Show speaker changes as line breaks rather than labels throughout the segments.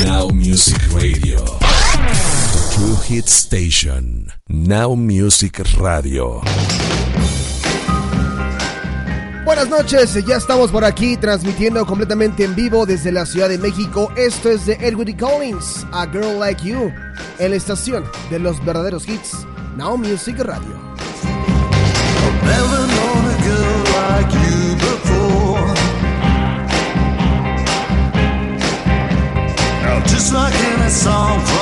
Now Music Radio. The True Hit Station. Now Music Radio.
Buenas noches, ya estamos por aquí transmitiendo completamente en vivo desde la Ciudad de México. Esto es de Edward Collins, A Girl Like You, en la estación de los verdaderos hits, Now Music Radio.
Never known a girl like you just like in a song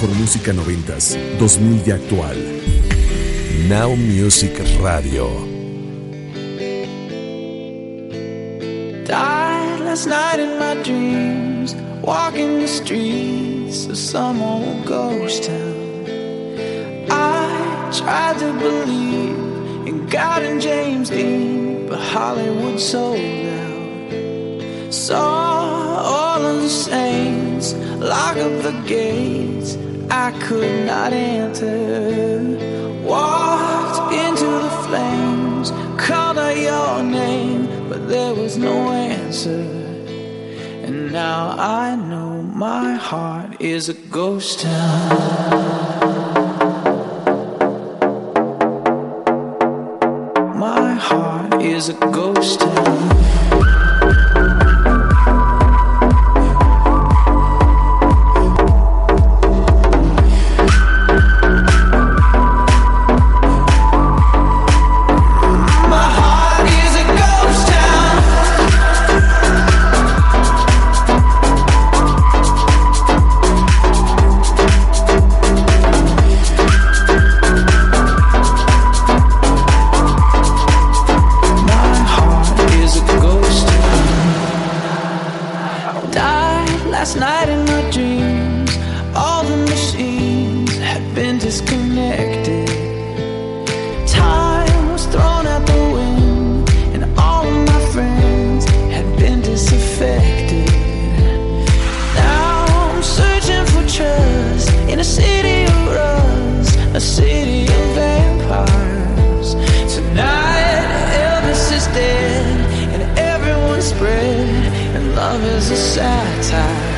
mejor música 90, 2000 y actual. Now Music Radio.
Died last night in my dreams, walking the streets of some old ghost town. I tried to believe in God and James Dean, but Hollywood sold out. Saw all of the saints lock up the gates I could not enter. Walked into the flames, called out your name, but there was no answer. And now I know my heart is a ghost town. My heart is a ghost town. Satire.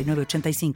906985.